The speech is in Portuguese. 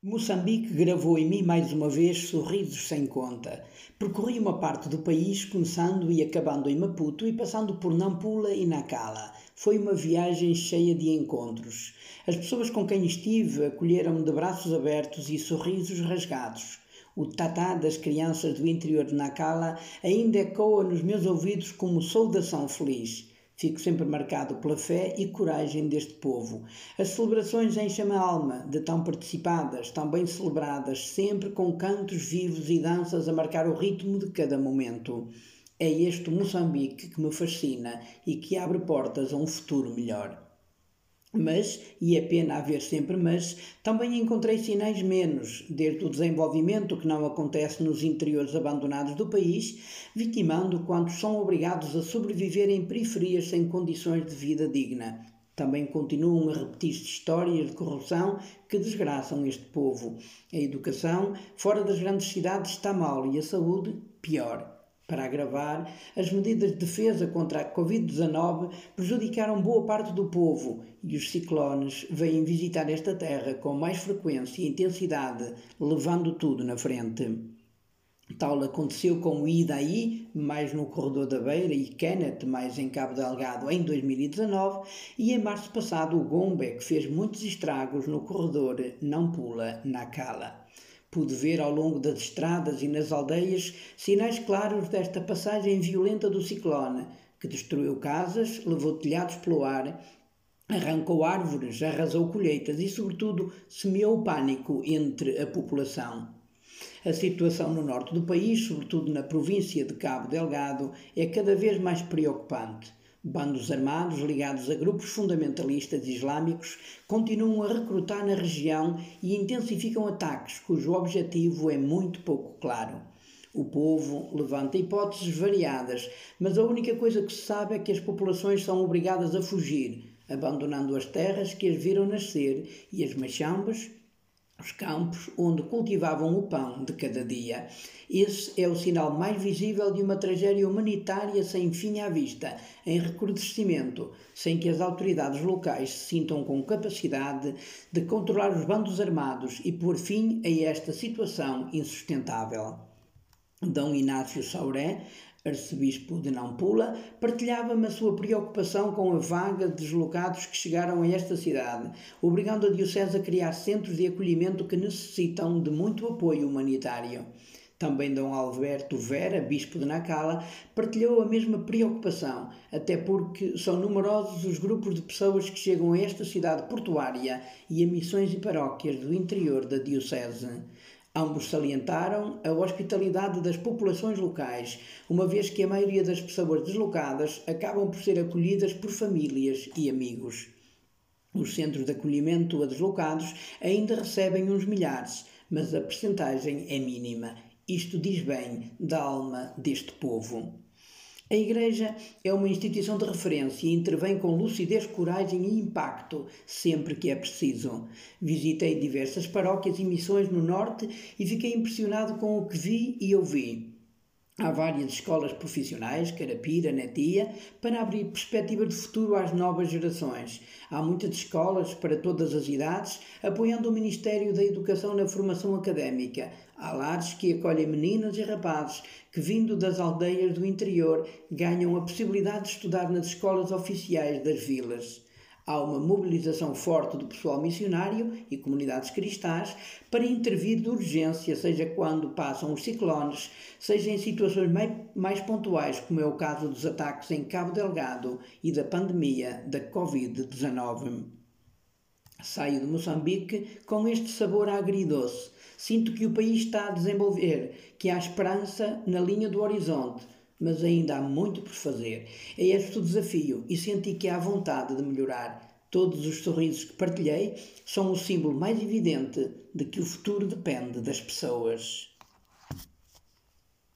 Moçambique gravou em mim mais uma vez sorrisos sem conta. Percorri uma parte do país, começando e acabando em Maputo e passando por Nampula e Nacala. Foi uma viagem cheia de encontros. As pessoas com quem estive acolheram-me de braços abertos e sorrisos rasgados. O tatá das crianças do interior de Nacala ainda ecoa nos meus ouvidos como saudação feliz. Fico sempre marcado pela fé e coragem deste povo. As celebrações enchem a alma, de tão participadas, tão bem celebradas, sempre com cantos vivos e danças a marcar o ritmo de cada momento. É este Moçambique que me fascina e que abre portas a um futuro melhor. Mas, e é pena haver sempre mas, também encontrei sinais menos, desde o desenvolvimento que não acontece nos interiores abandonados do país, vitimando quantos são obrigados a sobreviver em periferias sem condições de vida digna. Também continuam a repetir-se histórias de corrupção que desgraçam este povo. A educação, fora das grandes cidades, está mal e a saúde, pior. Para agravar, as medidas de defesa contra a Covid-19 prejudicaram boa parte do povo e os ciclones vêm visitar esta terra com mais frequência e intensidade, levando tudo na frente. Tal aconteceu com o Idaí, mais no corredor da Beira, e Kenneth, mais em Cabo Delgado, em 2019, e em março passado o Gombe, que fez muitos estragos no corredor Não Pula, na Cala. Pude ver ao longo das estradas e nas aldeias sinais claros desta passagem violenta do ciclone, que destruiu casas, levou telhados pelo ar, arrancou árvores, arrasou colheitas e, sobretudo, semeou pânico entre a população. A situação no norte do país, sobretudo na província de Cabo Delgado, é cada vez mais preocupante. Bandos armados ligados a grupos fundamentalistas islâmicos continuam a recrutar na região e intensificam ataques cujo objetivo é muito pouco claro. O povo levanta hipóteses variadas, mas a única coisa que se sabe é que as populações são obrigadas a fugir, abandonando as terras que as viram nascer e as machambas, os campos onde cultivavam o pão de cada dia. Esse é o sinal mais visível de uma tragédia humanitária sem fim à vista, em recrudescimento, sem que as autoridades locais se sintam com capacidade de controlar os bandos armados e pôr fim a esta situação insustentável. D. Inácio Sauré, arcebispo de Nampula, partilhava-me a sua preocupação com a vaga de deslocados que chegaram a esta cidade, obrigando a Diocese a criar centros de acolhimento que necessitam de muito apoio humanitário. Também Dom Alberto Vera, bispo de Nacala, partilhou a mesma preocupação, até porque são numerosos os grupos de pessoas que chegam a esta cidade portuária e a missões e paróquias do interior da Diocese. Ambos salientaram a hospitalidade das populações locais, uma vez que a maioria das pessoas deslocadas acabam por ser acolhidas por famílias e amigos. Os centros de acolhimento a deslocados ainda recebem uns milhares, mas a percentagem é mínima. Isto diz bem da alma deste povo. A Igreja é uma instituição de referência e intervém com lucidez, coragem e impacto sempre que é preciso. Visitei diversas paróquias e missões no Norte e fiquei impressionado com o que vi e ouvi. Há várias escolas profissionais, Carapira, Netia, para abrir perspectiva de futuro às novas gerações. Há muitas escolas para todas as idades, apoiando o Ministério da Educação na formação académica. Há lares que acolhem meninas e rapazes que, vindo das aldeias do interior, ganham a possibilidade de estudar nas escolas oficiais das vilas há uma mobilização forte do pessoal missionário e comunidades cristãs para intervir de urgência, seja quando passam os ciclones, seja em situações mais, pontuais, como é o caso dos ataques em Cabo Delgado e da pandemia da Covid-19. Saio de Moçambique com este sabor agridoce. Sinto que o país está a desenvolver, que há esperança na linha do horizonte mas ainda há muito por fazer. É este o desafio e senti que há vontade de melhorar. Todos os sorrisos que partilhei são o símbolo mais evidente de que o futuro depende das pessoas.